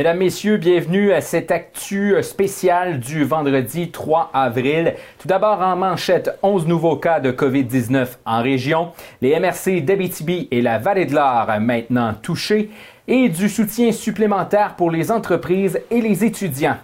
Mesdames, Messieurs, bienvenue à cette actu spéciale du vendredi 3 avril. Tout d'abord en manchette, 11 nouveaux cas de COVID-19 en région, les MRC d'Abitibi et la Vallée de l'Or maintenant touchés et du soutien supplémentaire pour les entreprises et les étudiants.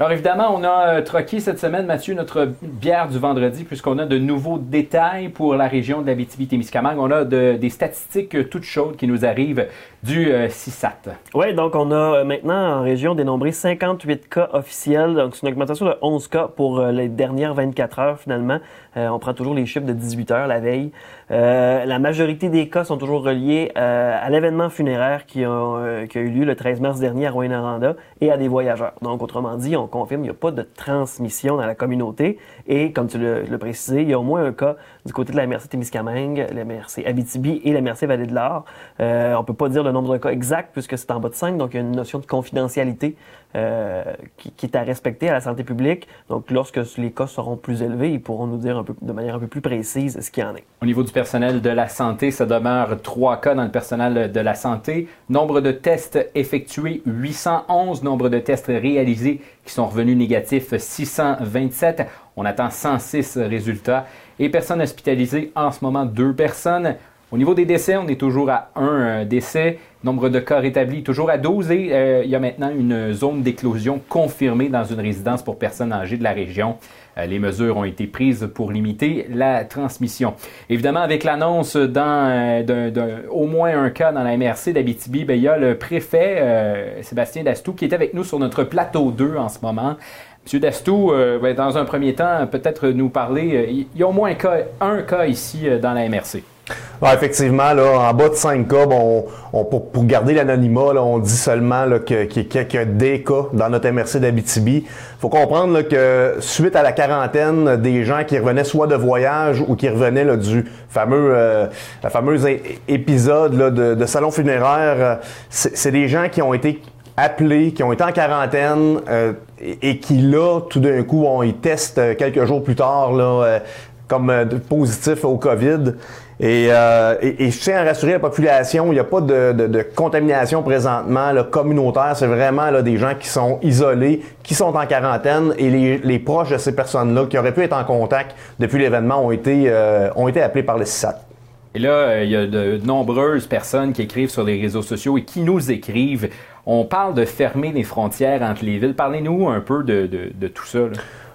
Alors évidemment, on a euh, troqué cette semaine, Mathieu, notre bière du vendredi, puisqu'on a de nouveaux détails pour la région de la témiscamingue On a des statistiques euh, toutes chaudes qui nous arrivent du euh, CISAT. Oui, donc on a maintenant en région dénombré 58 cas officiels. Donc c'est une augmentation de 11 cas pour les dernières 24 heures finalement. on prend toujours les chiffres de 18 heures la veille. la majorité des cas sont toujours reliés à l'événement funéraire qui a, eu lieu le 13 mars dernier à Rouyn-Noranda et à des voyageurs. Donc autrement dit, on confirme, il n'y a pas de transmission dans la communauté. Et comme tu l'as précisé, il y a au moins un cas du côté de la MRC Témiscamingue, la MRC Abitibi et la MRC Vallée de l'Or. Euh, on peut pas dire le nombre de cas exact puisque c'est en bas de 5, donc il y a une notion de confidentialité euh, qui, est à respecter à la santé publique. Donc lorsque les cas seront plus élevés, ils pourront nous dire de manière un peu plus précise ce qu'il y en est. Au niveau du personnel de la santé, ça demeure trois cas dans le personnel de la santé. Nombre de tests effectués, 811. Nombre de tests réalisés qui sont revenus négatifs, 627. On attend 106 résultats. Et personnes hospitalisées, en ce moment, deux personnes. Au niveau des décès, on est toujours à un euh, décès. Nombre de cas rétablis, toujours à 12. Et euh, il y a maintenant une zone d'éclosion confirmée dans une résidence pour personnes âgées de la région. Euh, les mesures ont été prises pour limiter la transmission. Évidemment, avec l'annonce d'un, au moins un cas dans la MRC d'Abitibi, ben, il y a le préfet Sébastien Dastou qui est avec nous sur notre plateau 2 en ce moment. Monsieur Dastou, euh, ben, dans un premier temps, peut-être nous parler. Euh, il y a au moins un cas, ici euh, dans la MRC. effectivement, là, en bas de 5 cas, bon, pour, garder l'anonymat, on dit seulement qu'il y, a des cas dans notre MRC d'Abitibi. faut comprendre que suite à la quarantaine des gens qui revenaient soit de voyage ou qui revenaient du fameux, la fameuse épisode de, de, salon funéraire, c'est des gens qui ont été appelés, qui ont été en quarantaine euh, et, qui là, tout d'un coup, on y testent euh, quelques jours plus tard là, euh, comme positif au COVID. Et, je tiens à rassurer la population, il n'y a pas de, contamination présentement là, communautaire. C'est vraiment là, des gens qui sont isolés, qui sont en quarantaine et les, proches de ces personnes-là qui auraient pu être en contact depuis l'événement ont été, ont été appelés par le CISAT. Et là, il y a de nombreuses personnes qui écrivent sur les réseaux sociaux et qui nous écrivent on parle de fermer les frontières entre les villes. Parlez-nous un peu de, tout ça.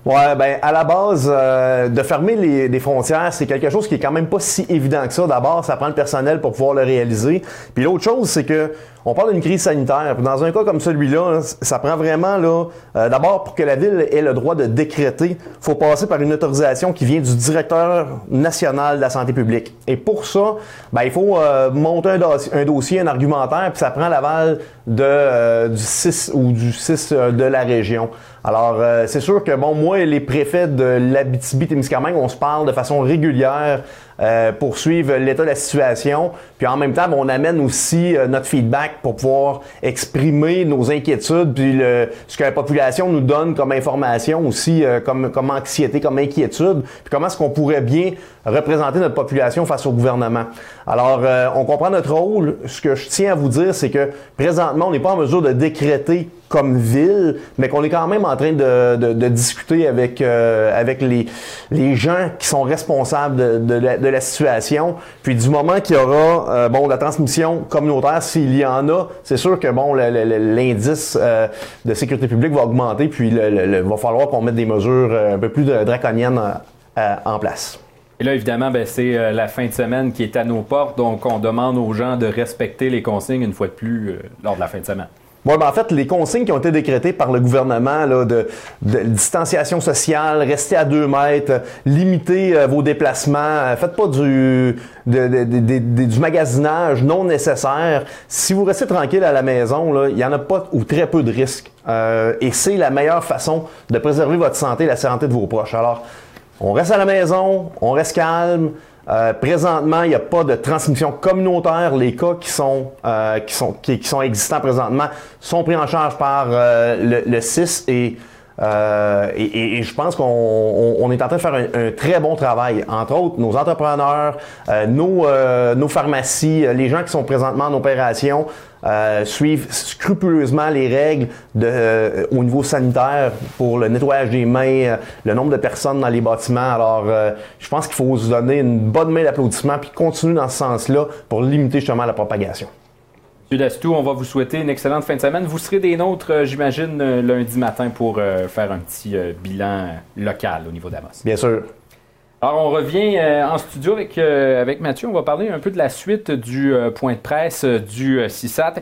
Ouais, ben à la base, euh, de fermer les, frontières, c'est quelque chose qui est quand même pas si évident que ça. D'abord, ça prend le personnel pour pouvoir le réaliser. Puis l'autre chose, c'est que on parle d'une crise sanitaire. Dans un cas comme celui-là, ça prend vraiment là, euh, d'abord pour que la ville ait le droit de décréter, faut passer par une autorisation qui vient du directeur national de la santé publique. Et pour ça, ben, il faut euh, monter un, dossier, un argumentaire, puis ça prend l'aval de du 6 ou du 6 de la région. Alors, euh, c'est sûr que, bon, moi et les préfets de l'Abitibi-Témiscamingue, on se parle de façon régulière euh, pour suivre l'état de la situation. Puis en même temps, on amène aussi euh, notre feedback pour pouvoir exprimer nos inquiétudes, puis le, ce que la population nous donne comme information aussi, comme, comme anxiété, comme inquiétude, puis comment est-ce qu'on pourrait bien représenter notre population face au gouvernement? Alors, on comprend notre rôle. Ce que je tiens à vous dire, c'est que présentement, on n'est pas en mesure de décréter comme ville, mais qu'on est quand même en train de, de, discuter avec, euh, avec les, les gens qui sont responsables de, de, la, de la situation. Puis du moment qu'il y aura euh, bon la transmission communautaire, s'il y en a, c'est sûr que bon l'indice euh, de sécurité publique va augmenter, puis il va falloir qu'on mette des mesures un peu plus draconiennes en place. Et là, évidemment, ben, c'est la fin de semaine qui est à nos portes, donc on demande aux gens de respecter les consignes une fois de plus lors de la fin de semaine. Oui, ben en fait, les consignes qui ont été décrétées par le gouvernement là, de, distanciation sociale, rester à deux mètres, limiter euh, vos déplacements, euh, faites pas du, du magasinage non nécessaire. Si vous restez tranquille à la maison, il y en a pas ou très peu de risques. Euh, et c'est la meilleure façon de préserver votre santé et la santé de vos proches. Alors, on reste à la maison, on reste calme. Euh, présentement, il n'y a pas de transmission communautaire. Les cas qui sont, euh, qui sont, qui, sont existants présentement sont pris en charge par euh, le, le, CIS et, et, et, je pense qu'on on, est en train de faire un, très bon travail. Entre autres, nos entrepreneurs, nos, nos pharmacies, les gens qui sont présentement en opération, euh, suivent scrupuleusement les règles de, euh, au niveau sanitaire pour le nettoyage des mains, euh, le nombre de personnes dans les bâtiments. Alors, je pense qu'il faut se donner une bonne main d'applaudissement puis continuer dans ce sens-là pour limiter justement la propagation. M. Dastou, on va vous souhaiter une excellente fin de semaine. Vous serez des nôtres, j'imagine, lundi matin pour faire un petit bilan local au niveau d'Amos. Bien sûr. Alors, on revient euh, en studio avec, euh, avec Mathieu. On va parler un peu de la suite du euh, point de presse du CISAT.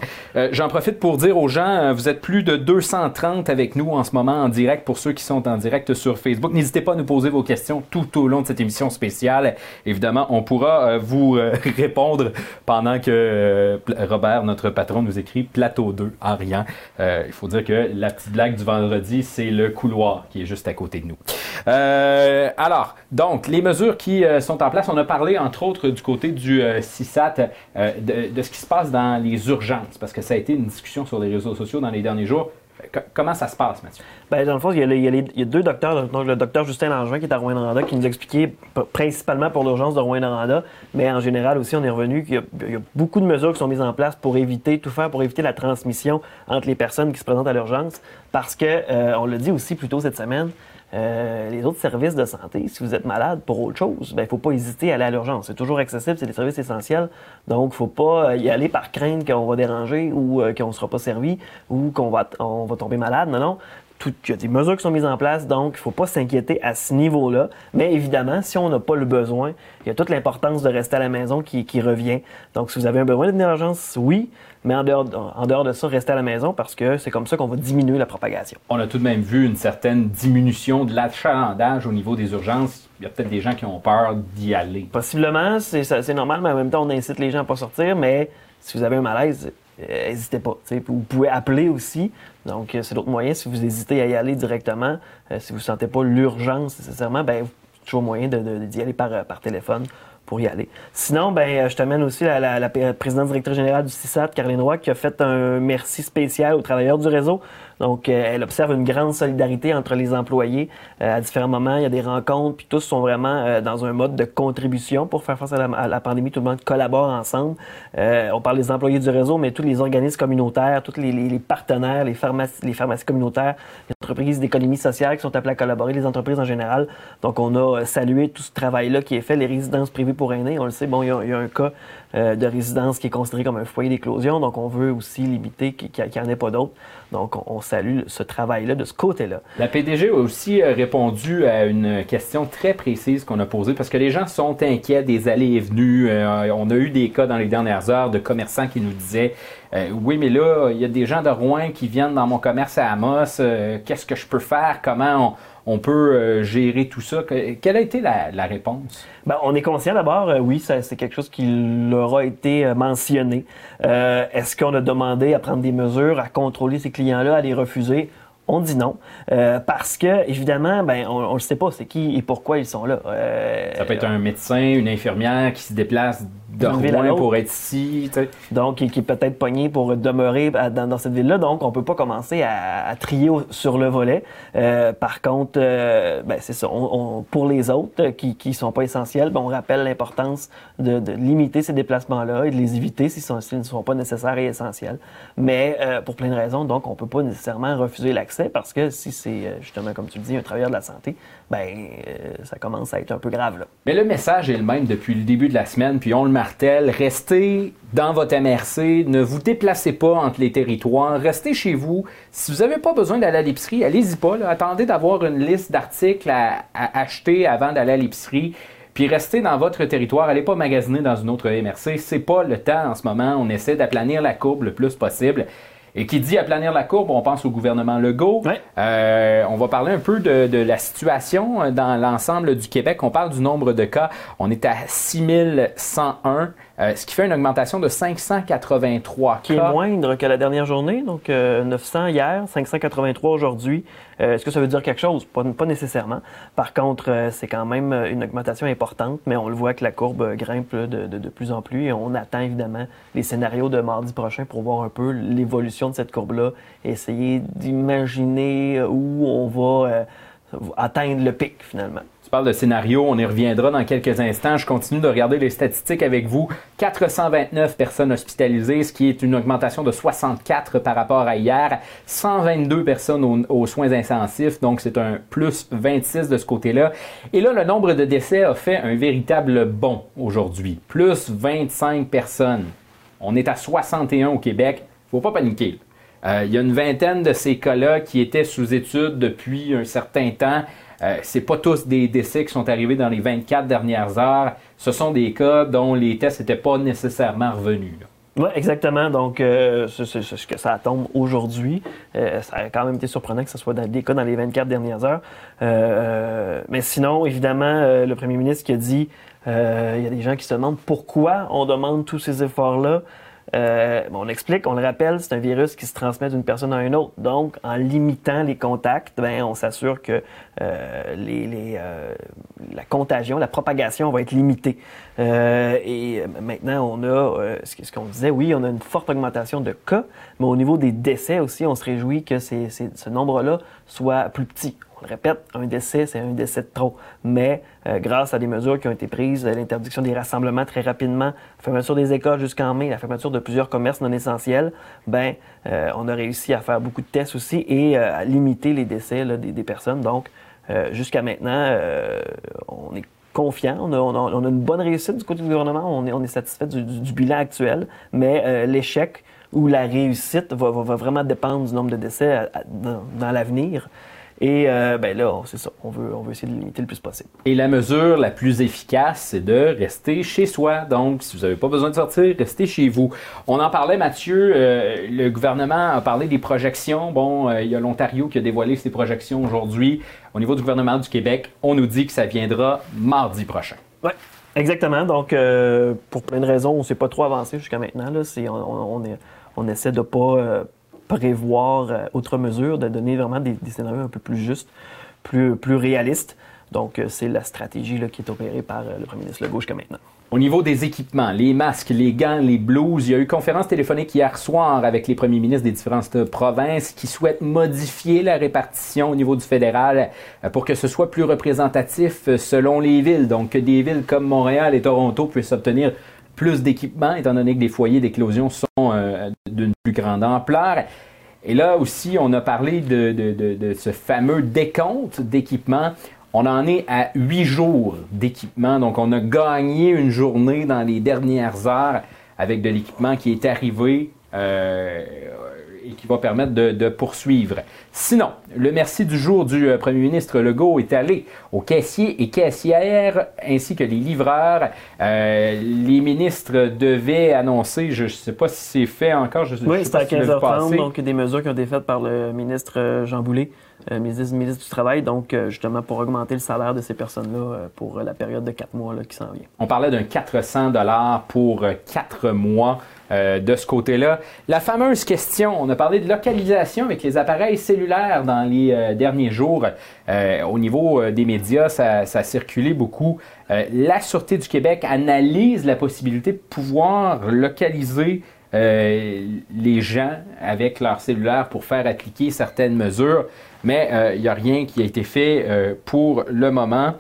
J'en profite pour dire aux gens, vous êtes plus de 230 avec nous en ce moment en direct pour ceux qui sont en direct sur Facebook. N'hésitez pas à nous poser vos questions tout au long de cette émission spéciale. Évidemment, on pourra vous répondre pendant que Robert, notre patron, nous écrit Plateau 2 en rien. il faut dire que la petite blague du vendredi, c'est le couloir qui est juste à côté de nous. alors, donc, les mesures qui euh, sont en place, on a parlé entre autres du côté du euh, CISAT euh, de, ce qui se passe dans les urgences, parce que ça a été une discussion sur les réseaux sociaux dans les derniers jours. comment ça se passe, Mathieu? Bien, dans le fond, il y, a deux docteurs. Donc, le docteur Justin Langevin qui est à Rouen-Noranda, qui nous expliquait principalement pour l'urgence de Rouen-Noranda, mais en général aussi, on est revenu qu'il y, a beaucoup de mesures qui sont mises en place pour éviter, tout faire pour éviter la transmission entre les personnes qui se présentent à l'urgence, parce que, on l'a dit aussi plus tôt cette semaine, euh, les autres services de santé, si vous êtes malade pour autre chose, il ben, ne faut pas hésiter à aller à l'urgence. C'est toujours accessible, c'est des services essentiels. Donc, il ne faut pas euh, y aller par crainte qu'on va déranger ou euh, qu'on ne sera pas servi ou qu'on va, on va tomber malade. Non, non. Il y a des mesures qui sont mises en place, donc il ne faut pas s'inquiéter à ce niveau-là. Mais évidemment, si on n'a pas le besoin, il y a toute l'importance de rester à la maison qui, qui revient. Donc, si vous avez un besoin de l'urgence, oui, mais en dehors, en dehors, de ça, rester à la maison parce que c'est comme ça qu'on va diminuer la propagation. On a tout de même vu une certaine diminution de l'achalandage au niveau des urgences. Il y a peut-être des gens qui ont peur d'y aller. Possiblement, c'est normal, mais en même temps, on incite les gens à pas sortir. Mais si vous avez un malaise, n'hésitez pas. Vous pouvez appeler aussi. Donc, c'est l'autre moyen. Si vous hésitez à y aller directement, euh, si vous ne sentez pas l'urgence nécessairement, ben, toujours moyen d'y aller par, téléphone pour y aller. Sinon, ben, euh, je t'amène aussi la, la, la, présidente directrice générale du CISAT, Caroline Roy, qui a fait un merci spécial aux travailleurs du réseau. Donc, euh, elle observe une grande solidarité entre les employés. Euh, à différents moments, il y a des rencontres, puis tous sont vraiment euh, dans un mode de contribution pour faire face à la, pandémie. Tout le monde collabore ensemble. on parle des employés du réseau, mais tous les organismes communautaires, tous les, partenaires, les pharmacies, les pharmacies communautaires, les entreprises d'économie sociale qui sont appelées à collaborer, les entreprises en général. Donc, on a salué tout ce travail-là qui est fait. Les résidences privées pour aînés, on le sait, bon, il y a, un cas de résidence qui est considéré comme un foyer d'éclosion. Donc, on veut aussi limiter qu'il n'y en ait pas d'autres. Donc, on, salue ce travail-là de ce côté-là. La PDG a aussi euh, répondu à une question très précise qu'on a posée parce que les gens sont inquiets des allées et venues. Euh, on a eu des cas dans les dernières heures de commerçants qui nous disaient euh, Oui, mais là, il y a des gens de Rouen qui viennent dans mon commerce à Amos. Qu'est-ce que je peux faire? Comment on, peut gérer tout ça Quelle a été la, réponse? Ben, on est conscient d'abord, oui, c'est quelque chose qui leur a été mentionné. Est-ce qu'on a demandé à prendre des mesures, à contrôler ces clients-là, à les refuser? On dit non euh, parce que évidemment, ben on, ne sait pas, c'est qui et pourquoi ils sont là. Euh, ça peut être un médecin, une infirmière qui se déplace de Rouen pour être ici. Donc, qui, est peut-être pogné pour demeurer dans, cette ville-là. Donc, on peut pas commencer à, trier sur le volet. Euh, par contre, ben, c'est ça. pour les autres qui qui sont pas essentiels, ben, on rappelle l'importance de, limiter ces déplacements-là et de les éviter s'ils ne sont pas nécessaires et essentiels. Mais pour plein de raisons, donc, on peut pas nécessairement refuser l'accès parce que si c'est euh, justement, comme tu le dis, un travailleur de la santé, ben euh, ça commence à être un peu grave. Là. Mais le message est le même depuis le début de la semaine, puis on le Restez dans votre MRC, ne vous déplacez pas entre les territoires, restez chez vous. Si vous n'avez pas besoin d'aller à l'épicerie, allez-y pas. Attendez d'avoir une liste d'articles à, acheter avant d'aller à l'épicerie puis restez dans votre territoire, allez pas magasiner dans une autre MRC, c'est pas le temps en ce moment, on essaie d'aplanir la courbe le plus possible. Et qui dit aplanir la courbe, on pense au gouvernement Legault. Euh, on va parler un peu de, de la situation euh, dans l'ensemble du Québec. On parle du nombre de cas. On est à 6101. Euh, ce qui fait une augmentation de 583 Qui est moindre que la dernière journée, donc 900 hier, 583 aujourd'hui. Est-ce que ça veut dire quelque chose? Pas, pas nécessairement. Par contre, c'est quand même une augmentation importante, mais on le voit que la courbe grimpe de, de, de, plus en plus et on attend évidemment les scénarios de mardi prochain pour voir un peu l'évolution de cette courbe-là, essayer d'imaginer où on va atteindre le pic finalement parles de scénario, on y reviendra dans quelques instants. Je continue de regarder les statistiques avec vous. 429 personnes hospitalisées, ce qui est une augmentation de 64 par rapport à hier. 122 personnes aux, soins intensifs, donc c'est un plus 26 de ce côté-là. Et là, le nombre de décès a fait un véritable bond aujourd'hui. Plus 25 personnes. On est à 61 au Québec. Faut pas paniquer. Euh, il y a une vingtaine de ces cas-là qui étaient sous étude depuis un certain temps. Euh, c'est pas tous des décès qui sont arrivés dans les 24 dernières heures. Ce sont des cas dont les tests n'étaient pas nécessairement revenus. Oui, exactement. Donc, euh, ce que ça tombe aujourd'hui. Euh, ça a quand même été surprenant que ce soit dans des cas dans les 24 dernières heures. mais sinon, évidemment, le premier ministre qui a dit, il y a des gens qui se demandent pourquoi on demande tous ces efforts-là. Euh, on explique, on le rappelle, c'est un virus qui se transmet d'une personne à une autre. Donc, en limitant les contacts, ben, on s'assure que euh, euh, la contagion, la propagation va être limitée. et maintenant, on a, ce qu'on disait, oui, on a une forte augmentation de cas, mais au niveau des décès aussi, on se réjouit que ce nombre-là soit plus petit répète, un décès, c'est un décès de trop. Mais euh, grâce à des mesures qui ont été prises, l'interdiction des rassemblements très rapidement, la fermeture des écoles jusqu'en mai, la fermeture de plusieurs commerces non essentiels, ben, euh, on a réussi à faire beaucoup de tests aussi et euh, à limiter les décès des, personnes. Donc, jusqu'à maintenant, on est confiant, on a, une bonne réussite du côté du gouvernement, on est, on est satisfait du, bilan actuel, mais l'échec ou la réussite va, vraiment dépendre du nombre de décès dans l'avenir. Et euh, ben là, c'est ça, on veut, on veut essayer de limiter le plus possible. Et la mesure la plus efficace, c'est de rester chez soi. Donc, si vous n'avez pas besoin de sortir, restez chez vous. On en parlait, Mathieu, euh, le gouvernement a parlé des projections. Bon, euh, il y a l'Ontario qui a dévoilé ses projections aujourd'hui. Au niveau du gouvernement du Québec, on nous dit que ça viendra mardi prochain. Oui. Exactement. Donc, pour plein de raisons, on ne s'est pas trop avancé jusqu'à maintenant. Là. On, on, est, on, essaie de ne pas prévoir euh, autre mesure, de donner vraiment des, scénarios un peu plus justes, plus, plus réalistes. Donc, euh, c'est la stratégie là, qui est opérée par euh, le premier ministre Legault jusqu'à maintenant. Au niveau des équipements, les masques, les gants, les blouses, il y a eu conférence téléphonique hier soir avec les premiers ministres des différentes provinces qui souhaitent modifier la répartition au niveau du fédéral pour que ce soit plus représentatif selon les villes. Donc, que des villes comme Montréal et Toronto puissent obtenir plus d'équipements, étant donné que les foyers d'éclosion sont euh, d'une plus grande ampleur. Et là aussi, on a parlé de, ce fameux décompte d'équipements. On en est à huit jours d'équipement, donc on a gagné une journée dans les dernières heures avec de l'équipement qui est arrivé. Euh, et qui va permettre de, poursuivre. Sinon, le merci du jour du euh, premier ministre Legault est allé aux caissiers et caissières ainsi que les livreurs. Euh, les ministres devaient annoncer, je ne sais pas si c'est fait encore, je Oui, c'est à 15h30, donc des mesures qui ont été faites par le ministre euh, Jean Boulet. ministre, ministre, du Travail, donc justement pour augmenter le salaire de ces personnes-là pour la période de quatre mois là, qui s'en vient. On parlait d'un 400 dollars pour quatre mois. Euh, de ce côté-là. La fameuse question, on a parlé de localisation avec les appareils cellulaires dans les euh, derniers jours. Euh, au niveau des médias, ça, ça, a circulé beaucoup. la Sûreté du Québec analyse la possibilité de pouvoir localiser les gens avec leur cellulaire pour faire appliquer certaines mesures, mais il n'y a rien qui a été fait pour le moment.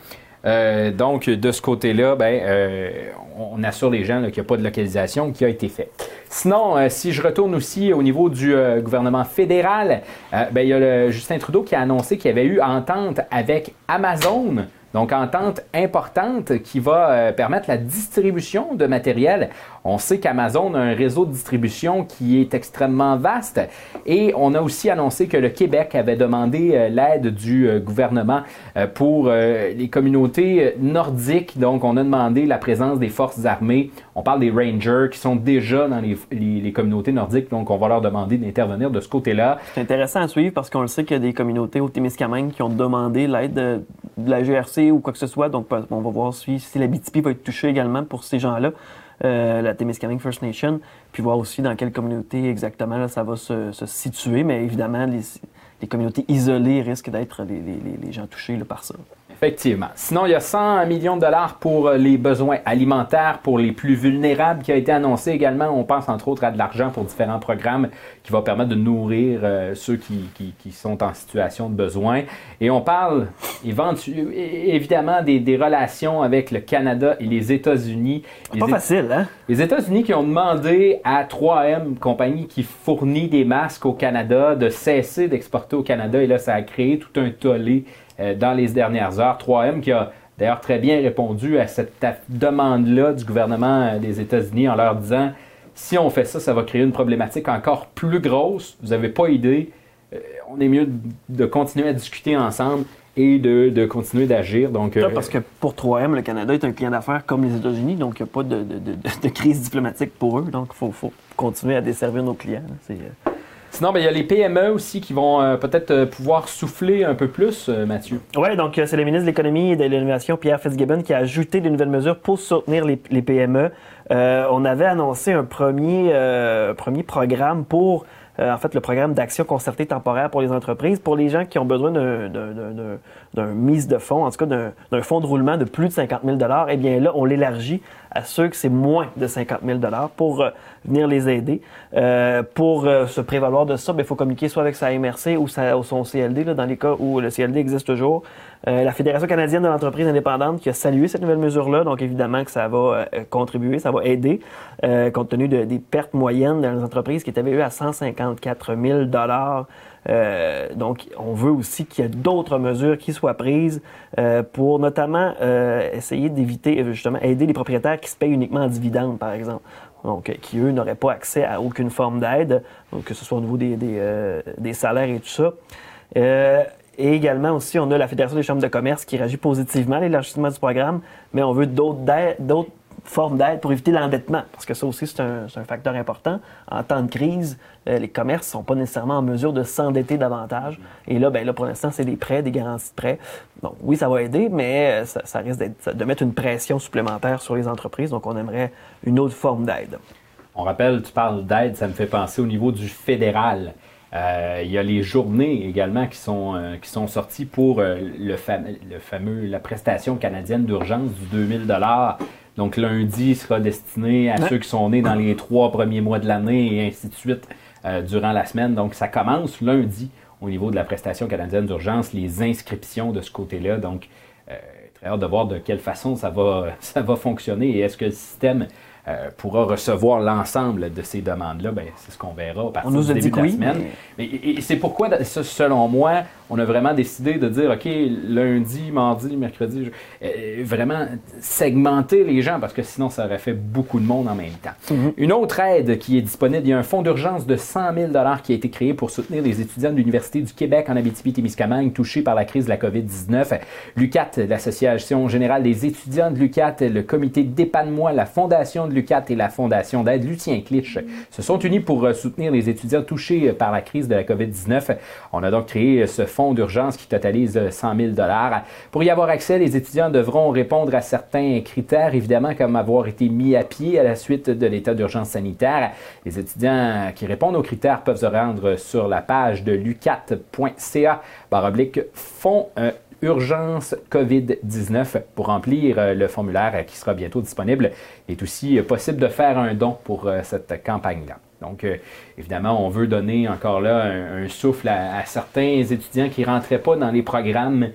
Euh, donc, de ce côté-là, ben, euh, on assure les gens qu'il n'y a pas de localisation qui a été faite. Sinon, euh, si je retourne aussi au niveau du gouvernement fédéral, ben, il y a Justin Trudeau qui a annoncé qu'il y avait eu entente avec Amazon donc, entente importante qui va euh, permettre la distribution de matériel. On sait qu'Amazon a un réseau de distribution qui est extrêmement vaste et on a aussi annoncé que le Québec avait demandé euh, l'aide du euh, gouvernement pour les communautés nordiques. Donc, on a demandé la présence des forces armées. On parle des Rangers qui sont déjà dans les, communautés nordiques. Donc, on va leur demander d'intervenir de ce côté-là. C'est intéressant à suivre parce qu'on le sait qu'il y a des communautés au Témiscamingue qui ont demandé l'aide de la GRC ou quoi que ce soit. Donc, on va voir si, la BTP va être touchée également pour ces gens-là, euh, la Témiscamingue First Nation, puis voir aussi dans quelle communauté exactement ça va se, situer. Mais évidemment, les, communautés isolées risquent d'être les, gens touchés par ça. Effectivement. Sinon, il y a 100 millions de dollars pour euh, les besoins alimentaires pour les plus vulnérables qui a été annoncé également. On pense entre autres à de l'argent pour différents programmes qui va permettre de nourrir euh, ceux qui, qui, sont en situation de besoin. Et on parle évidemment des, des, relations avec le Canada et les États-Unis. Pas facile, hein? Les États-Unis qui ont demandé à 3M, compagnie qui fournit des masques au Canada, de cesser d'exporter au Canada. Et là, ça a créé tout un tollé dans les dernières heures. 3M qui a d'ailleurs très bien répondu à cette demande-là du gouvernement euh, des États-Unis en leur disant si on fait ça, ça va créer une problématique encore plus grosse. Vous n'avez pas idée. Euh, on est mieux de continuer à discuter ensemble et de, continuer d'agir. Donc, parce que pour 3M, le Canada est un client d'affaires comme les États-Unis, donc il n'y a pas de, crise diplomatique pour eux. Donc, il faut, continuer à desservir nos clients. C'est, Sinon, ben, il y a les PME aussi qui vont euh, peut-être euh, pouvoir souffler un peu plus, euh, Mathieu. Oui, donc c'est le ministre de l'Économie et de l'Innovation, Pierre Fitzgibbon, qui a ajouté de nouvelles mesures pour soutenir les, PME. on avait annoncé un premier, premier programme pour euh, en fait, le programme d'action concertée temporaire pour les entreprises, pour les gens qui ont besoin d'un mise de fonds, en tout cas d'un fonds de roulement de plus de 50 000 eh bien là, on l'élargit à ceux que c'est moins de 50 000 pour euh, venir les aider. Euh, pour se prévaloir de ça, ben, il faut communiquer soit avec sa MRC ou, sa, ou son CLD, là, dans les cas où le CLD existe toujours. Euh, la Fédération canadienne de l'entreprise indépendante qui a salué cette nouvelle mesure-là, donc évidemment que ça va euh, contribuer, ça va aider, euh, compte tenu de, des pertes moyennes dans les entreprises qui étaient à 154 000 euh, donc, on veut aussi qu'il y ait d'autres mesures qui soient prises euh, pour notamment euh, essayer d'éviter, justement, aider les propriétaires qui se payent uniquement en dividendes, par exemple. Donc, qui, eux, n'auraient pas accès à aucune forme d'aide, que ce soit au niveau des, des, des salaires et tout ça. Et également aussi, on a la Fédération des chambres de commerce qui réagit positivement à l'élargissement du programme, mais on veut d'autres formes d'aide pour éviter l'endettement, parce que ça aussi, c'est un, facteur important. En temps de crise, euh, les commerces ne sont pas nécessairement en mesure de s'endetter davantage. Et là, ben, là, pour l'instant, c'est des prêts, des garanties de prêts. Donc, oui, ça va aider, mais euh, ça, ça risque de mettre une pression supplémentaire sur les entreprises. Donc, on aimerait une autre forme d'aide. On rappelle, tu parles d'aide, ça me fait penser au niveau du fédéral. Euh, il y a les journées également qui sont, qui sont sorties pour le, fameux, la prestation canadienne d'urgence du 2000 Donc lundi sera destiné à ceux qui sont nés dans les trois premiers mois de l'année et ainsi de suite durant la semaine. Donc ça commence lundi au niveau de la prestation canadienne d'urgence, les inscriptions de ce côté-là. Donc très hâte de voir de quelle façon ça va, ça va fonctionner et est-ce que le système euh, pourra recevoir l'ensemble de ces demandes-là, ben, c'est ce qu'on verra à partir on nous du début de la semaine. Mais, et, c'est pourquoi, selon moi, on a vraiment décidé de dire, OK, lundi, mardi, mercredi, euh, vraiment segmenter les gens parce que sinon, ça aurait fait beaucoup de monde en même temps. Mm-hmm. Une autre aide qui est disponible, il y a un fonds d'urgence de 100 000 qui a été créé pour soutenir les étudiants de l'Université du Québec en Abitibi-Témiscamingue touchés par la crise de la COVID-19. L'UCAT, l'Association générale des étudiants de l'UCAT, le comité d'épanouissement, la Fondation de l'UCAT et la Fondation d'aide Lucien Clich se sont unis pour euh, soutenir les étudiants touchés euh, par la crise de la COVID-19. On a donc créé ce fonds d'urgence qui totalise 100 000 Pour y avoir accès, les étudiants devront répondre à certains critères, évidemment, comme avoir été mis à pied à la suite de l'état d'urgence sanitaire. Les étudiants qui répondent aux critères peuvent se rendre sur la page de lucat.ca baroblique fonds urgence COVID-19 pour remplir euh, le formulaire qui sera bientôt disponible. Il est aussi euh, possible de faire un don pour euh, cette campagne-là. Donc, évidemment, on veut donner encore là un, souffle à, certains étudiants qui ne rentraient pas dans les programmes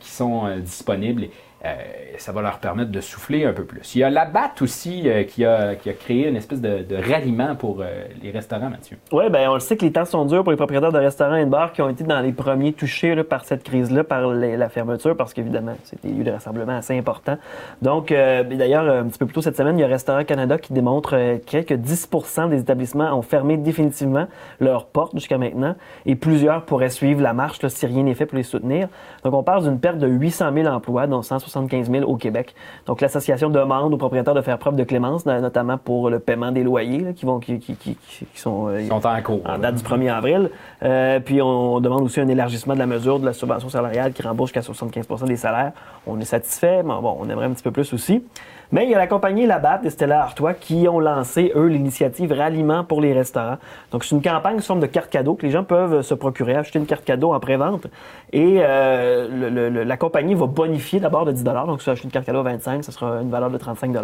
qui sont disponibles euh, ça va leur permettre de souffler un peu plus. Il y a la BAT aussi euh, qui, a, qui, a, créé une espèce de, ralliement pour euh, les restaurants, Mathieu. Oui, bien, on le sait que les temps sont durs pour les propriétaires de restaurants et de bars qui ont été dans les premiers touchés par cette crise-là, par la fermeture, parce qu'évidemment, c'est des lieux de rassemblement assez importants. Donc, d'ailleurs, un petit peu plus tôt cette semaine, il y a Restaurant Canada qui démontre que 10% des établissements ont fermé définitivement leurs portes jusqu'à maintenant et plusieurs pourraient suivre la marche si rien n'est fait pour les soutenir. Donc, on parle d'une perte de 800 000 emplois, dont 160 75 000 au Québec. Donc, l'association demande aux propriétaires de faire preuve de clémence, notamment pour le paiement des loyers qui, vont, qui, qui, qui, sont, euh, sont, en cours. En date du 1er avril. Euh, puis, on demande aussi un élargissement de la mesure de la subvention salariale qui rembourse jusqu'à 75 des salaires. On est satisfait, mais bon, on aimerait un petit peu plus aussi. Mais il y a la compagnie Labatt et Stella Artois qui ont lancé, eux, l'initiative Ralliement pour les restaurants. Donc, c'est une campagne sous forme de carte cadeau que les gens peuvent se procurer, acheter une carte cadeau en pré-vente. Et euh, la compagnie va bonifier d'abord de 10 Donc, si tu achètes une carte cadeau à 25 ce sera une valeur de 35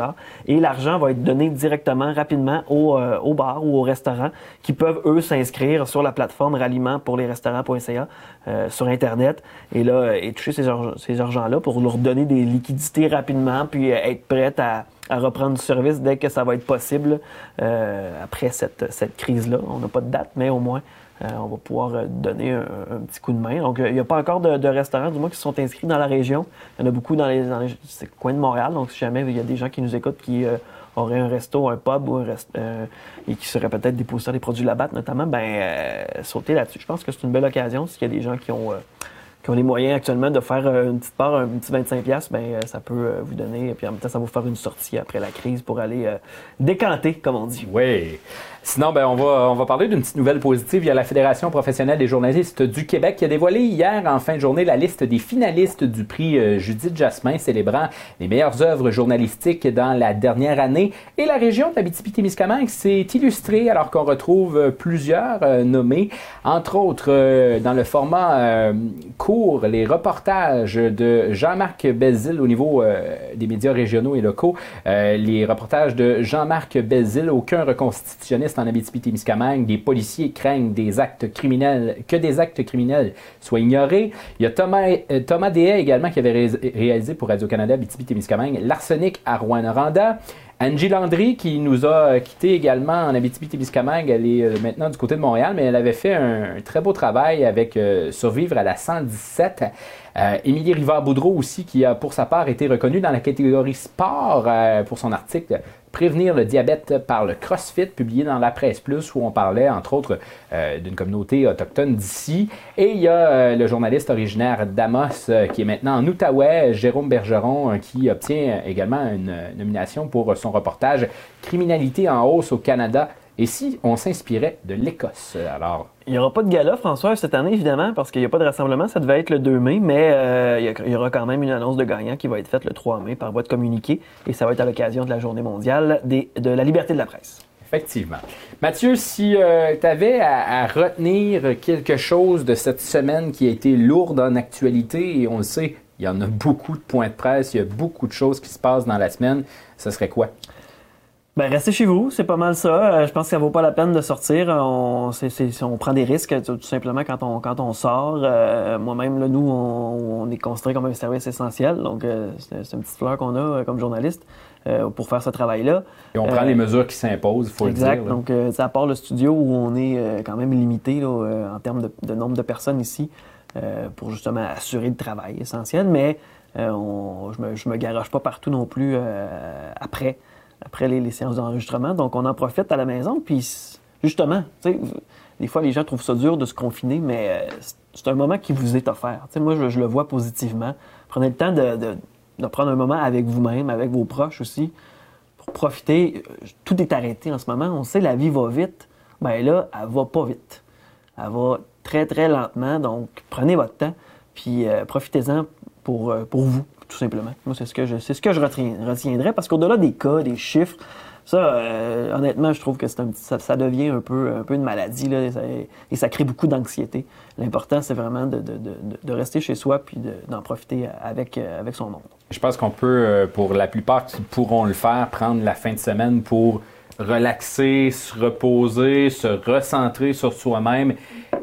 Et l'argent va être donné directement, rapidement au, euh, au bar ou au restaurant qui peuvent, eux, s'inscrire sur la plateforme Ralliement pour les restaurants.ca euh, sur Internet. Et là, et toucher ces, ces argents-là pour leur donner des liquidités rapidement puis être prêts à, reprendre du service dès que ça va être possible euh, après cette, cette crise-là. On n'a pas de date, mais au moins, euh, on va pouvoir euh, donner un, petit coup de main. Donc, il n'y a pas encore de, restaurants, du moins, qui sont inscrits dans la région. Il y en a beaucoup dans les, coins de Montréal. Donc, si jamais il y a des gens qui nous écoutent qui auraient un resto, un pub ou un et qui seraient peut-être dépositaires des produits Labatt, notamment, ben, sauter là-dessus. Je pense que c'est une belle occasion s'il y a des gens qui ont qui ont les moyens actuellement de faire euh, une petite part, un petit 25$, ben, euh, ça peut euh, vous donner, et puis en même temps, ça va vous faire une sortie après la crise pour aller décanter, comme on dit. Oui. Sinon, ben, on, va, on va parler d'une petite nouvelle positive. Il y a la Fédération professionnelle des journalistes du Québec qui a dévoilé hier, en fin de journée, la liste des finalistes du prix Judith Jasmin, célébrant les meilleures œuvres journalistiques dans la dernière année. Et la région d'Abitibi-Témiscamingue s'est illustrée alors qu'on retrouve plusieurs nommés, entre autres dans le format court les reportages de Jean-Marc Belzile au niveau euh, des médias régionaux et locaux, euh, les reportages de Jean-Marc Belzile, aucun reconstitutionniste en Abitibi-Témiscamingue, des policiers craignent des actes criminels, que des actes criminels soient ignorés. Il y a Thomas, euh, Thomas également qui avait réalisé pour Radio-Canada Abitibi-Témiscamingue l'arsenic à Rouen-Noranda. Angie Landry, qui nous a quittés également en Abitibi-Témiscamingue, elle est euh, maintenant du côté de Montréal, mais elle avait fait un, très beau travail avec euh, Survivre à la 117. Euh, Émilie Rivard-Boudreau aussi, qui a pour sa part été reconnue dans la catégorie sport pour son article Prévenir le diabète par le CrossFit, publié dans la Presse Plus, où on parlait entre autres euh, d'une communauté autochtone d'ici. Et il y a euh, le journaliste originaire d'Amos, euh, qui est maintenant en Outaouais, Jérôme Bergeron, qui obtient également une nomination pour son reportage Criminalité en hausse au Canada et si on s'inspirait de l'Écosse, alors? Il n'y aura pas de gala, François, cette année, évidemment, parce qu'il n'y a pas de rassemblement. Ça devait être le 2 mai, mais euh, il y aura quand même une annonce de gagnant qui va être faite le 3 mai par voie de communiqué. Et ça va être à l'occasion de la Journée mondiale de la liberté de la presse. Effectivement. Mathieu, si euh, tu avais à, retenir quelque chose de cette semaine qui a été lourde en actualité, et on le sait, il y en a beaucoup de points de presse, il y a beaucoup de choses qui se passent dans la semaine, ce serait quoi? Ben, restez chez vous, c'est pas mal ça. Euh, je pense que ça vaut pas la peine de sortir. On, on prend des risques tout, simplement quand on, quand on sort. Euh, moi-même, là, nous, on, est considéré comme un service essentiel. Donc, euh, c'est, une petite fleur qu'on a comme journaliste pour faire ce travail-là. Et on prend les mesures qui s'imposent, il faut le dire. Exact. Donc, à part le studio où on est quand même limité là, en termes de, nombre de personnes ici pour justement assurer le travail essentiel, mais on, je, me, je me garoche pas partout non plus après après les, séances d'enregistrement. Donc, on en profite à la maison. Puis, justement, des fois, les gens trouvent ça dur de se confiner, mais euh, c'est un moment qui vous est offert. moi, je, le vois positivement. Prenez le temps de, prendre un moment avec vous-même, avec vos proches aussi, pour profiter. Tout est arrêté en ce moment. On sait la vie va vite. Bien là, elle va pas vite. Elle va très, très lentement. Donc, prenez votre temps, puis euh, profitez-en pour, euh, pour vous tout simplement. Moi, c'est ce que je, c'est ce que je retiendrai parce qu'au-delà des cas, des chiffres, ça, euh, honnêtement, je trouve que c'est un, ça, devient un peu, un peu une maladie là, et, ça, crée beaucoup d'anxiété. L'important, c'est vraiment de, de, de, rester chez soi puis d'en profiter avec, euh, avec son monde. Je pense qu'on peut, euh, pour la plupart qui pourront le faire, prendre la fin de semaine pour relaxer, se reposer, se recentrer sur soi-même.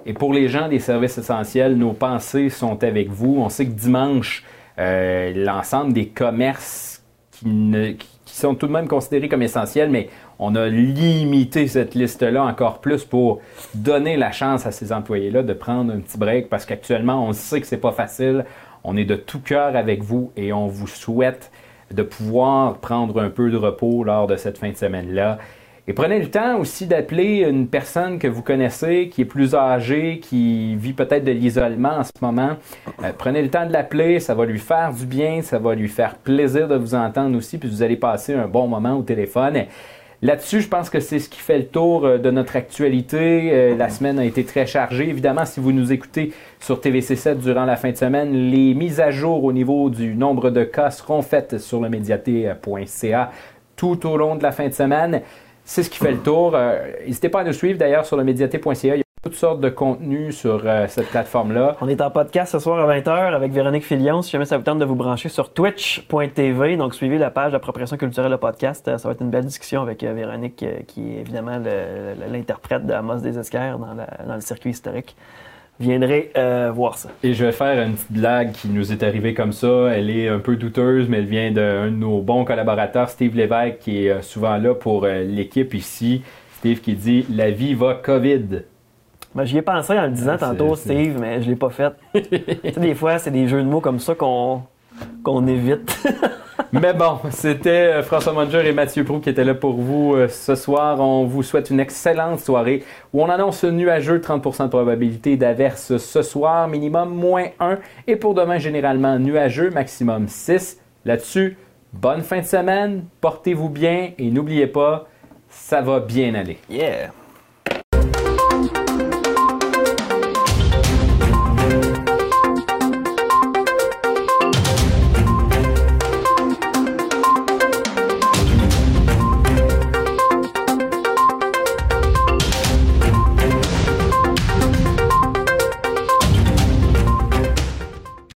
Et pour les gens des services essentiels, nos pensées sont avec vous. On sait que dimanche, euh, l'ensemble des commerces qui, sont tout de même considérés comme essentiels, mais on a limité cette liste-là encore plus pour donner la chance à ces employés-là de prendre un petit break parce qu'actuellement, on sait que c'est pas facile. On est de tout cœur avec vous et on vous souhaite de pouvoir prendre un peu de repos lors de cette fin de semaine-là. Et prenez le temps aussi d'appeler une personne que vous connaissez, qui est plus âgée, qui vit peut-être de l'isolement en ce moment. Euh, prenez le temps de l'appeler, ça va lui faire du bien, ça va lui faire plaisir de vous entendre aussi, puis vous allez passer un bon moment au téléphone. Là-dessus, je pense que c'est ce qui fait le tour euh, de notre actualité. Euh, la semaine a été très chargée. Évidemment, si vous nous écoutez sur TVC7 durant la fin de semaine, les mises à jour au niveau du nombre de cas seront faites sur le médiaté.ca tout au long de la fin de semaine. C'est ce qui fait le tour. Euh, n'hésitez pas à nous suivre d'ailleurs sur le médiaté.ca toutes sortes de contenus sur euh, cette plateforme-là. On est en podcast ce soir à 20h avec Véronique Filion. Si jamais ça vous tente de vous brancher sur twitch.tv, donc suivez la page d'appropriation culturelle de podcast. Euh, ça va être une belle discussion avec euh, Véronique, qui est évidemment l'interprète de Amos des Esquerres dans, le circuit historique. Viendrez voir ça. Et je vais faire une petite blague qui nous est arrivée comme ça. Elle est un peu douteuse, mais elle vient d'un de nos bons collaborateurs, Steve Lévesque, qui est souvent là pour l'équipe ici. Steve qui dit La vie va COVID. Ben, j'y ai pensé en le disant tantôt, Steve, mais je l'ai pas fait. tu sais, des fois, c'est des jeux de mots comme ça qu'on qu'on évite. mais bon, c'était euh, François Manger et Mathieu Prou qui étaient là pour vous euh, ce soir. On vous souhaite une excellente soirée où on annonce nuageux 30% de probabilité d'averse ce soir, minimum moins 1. Et pour demain, généralement nuageux, maximum 6. Là-dessus, bonne fin de semaine, portez-vous bien et n'oubliez pas, ça va bien aller. Yeah!